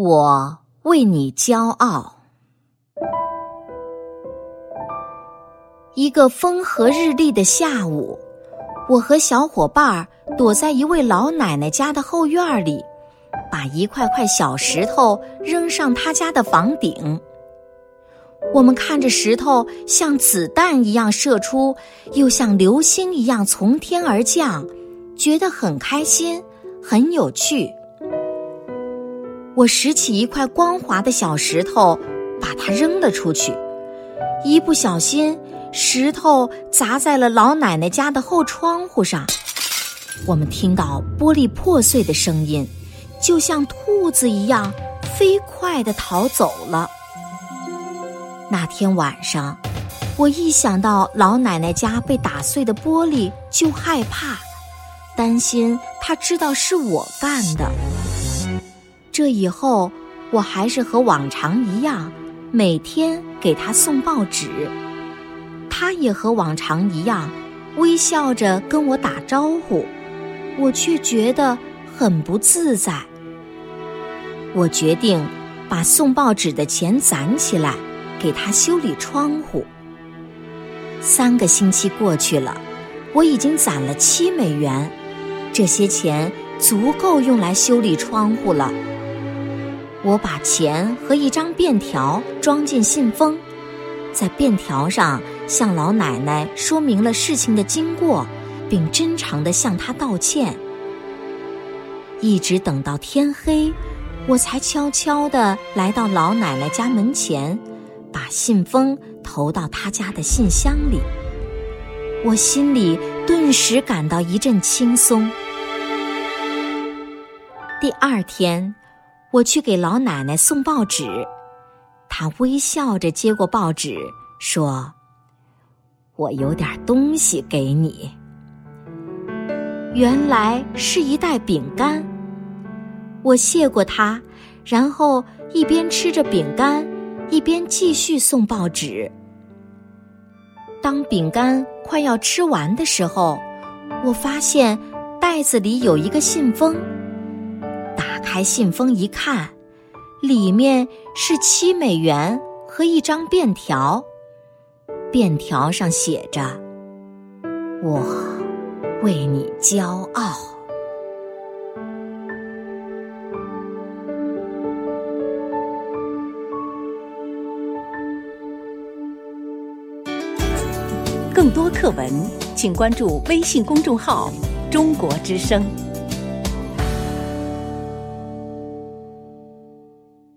我为你骄傲。一个风和日丽的下午，我和小伙伴儿躲在一位老奶奶家的后院里，把一块块小石头扔上她家的房顶。我们看着石头像子弹一样射出，又像流星一样从天而降，觉得很开心，很有趣。我拾起一块光滑的小石头，把它扔了出去。一不小心，石头砸在了老奶奶家的后窗户上。我们听到玻璃破碎的声音，就像兔子一样飞快地逃走了。那天晚上，我一想到老奶奶家被打碎的玻璃就害怕，担心她知道是我干的。这以后，我还是和往常一样，每天给他送报纸。他也和往常一样，微笑着跟我打招呼，我却觉得很不自在。我决定把送报纸的钱攒起来，给他修理窗户。三个星期过去了，我已经攒了七美元，这些钱足够用来修理窗户了。我把钱和一张便条装进信封，在便条上向老奶奶说明了事情的经过，并真诚地向她道歉。一直等到天黑，我才悄悄地来到老奶奶家门前，把信封投到她家的信箱里。我心里顿时感到一阵轻松。第二天。我去给老奶奶送报纸，她微笑着接过报纸，说：“我有点东西给你。”原来是一袋饼干。我谢过她，然后一边吃着饼干，一边继续送报纸。当饼干快要吃完的时候，我发现袋子里有一个信封。开信封一看，里面是七美元和一张便条。便条上写着：“我为你骄傲。”更多课文，请关注微信公众号“中国之声”。